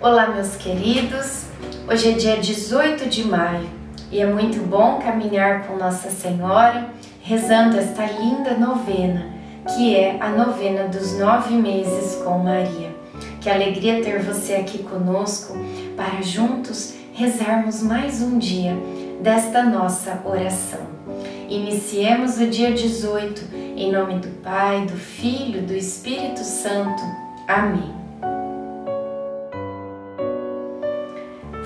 Olá, meus queridos. Hoje é dia 18 de maio e é muito bom caminhar com Nossa Senhora rezando esta linda novena, que é a novena dos nove meses com Maria. Que alegria ter você aqui conosco para juntos rezarmos mais um dia desta nossa oração. Iniciemos o dia 18 em nome do Pai, do Filho, do Espírito Santo. Amém.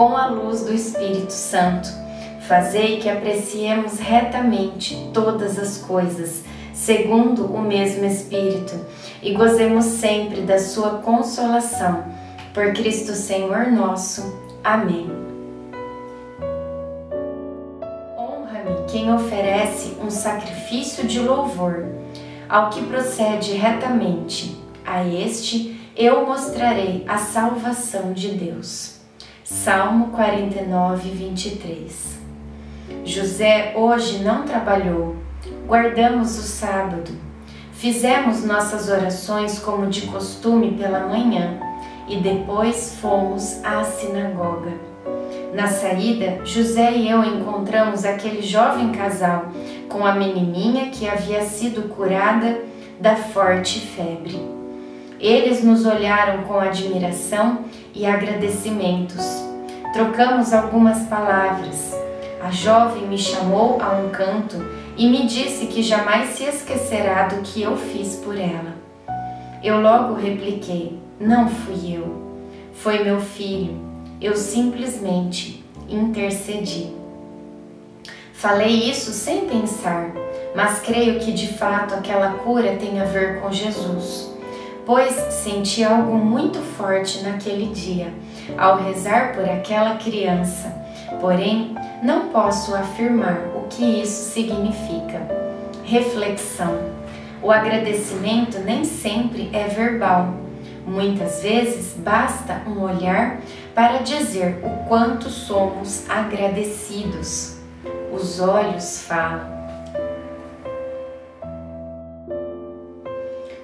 com a luz do Espírito Santo. Fazei que apreciemos retamente todas as coisas, segundo o mesmo Espírito, e gozemos sempre da Sua consolação. Por Cristo Senhor nosso. Amém. Honra-me quem oferece um sacrifício de louvor, ao que procede retamente. A este eu mostrarei a salvação de Deus. Salmo 49, 23. José hoje não trabalhou, guardamos o sábado, fizemos nossas orações como de costume pela manhã e depois fomos à sinagoga. Na saída, José e eu encontramos aquele jovem casal com a menininha que havia sido curada da forte febre. Eles nos olharam com admiração e agradecimentos. Trocamos algumas palavras. A jovem me chamou a um canto e me disse que jamais se esquecerá do que eu fiz por ela. Eu logo repliquei: Não fui eu, foi meu filho. Eu simplesmente intercedi. Falei isso sem pensar, mas creio que de fato aquela cura tem a ver com Jesus pois senti algo muito forte naquele dia ao rezar por aquela criança. Porém, não posso afirmar o que isso significa. Reflexão: o agradecimento nem sempre é verbal. Muitas vezes basta um olhar para dizer o quanto somos agradecidos. Os olhos falam.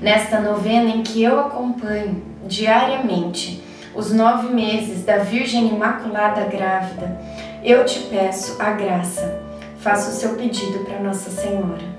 nesta novena em que eu acompanho diariamente os nove meses da Virgem Imaculada Grávida, eu te peço a graça. Faça o seu pedido para Nossa Senhora.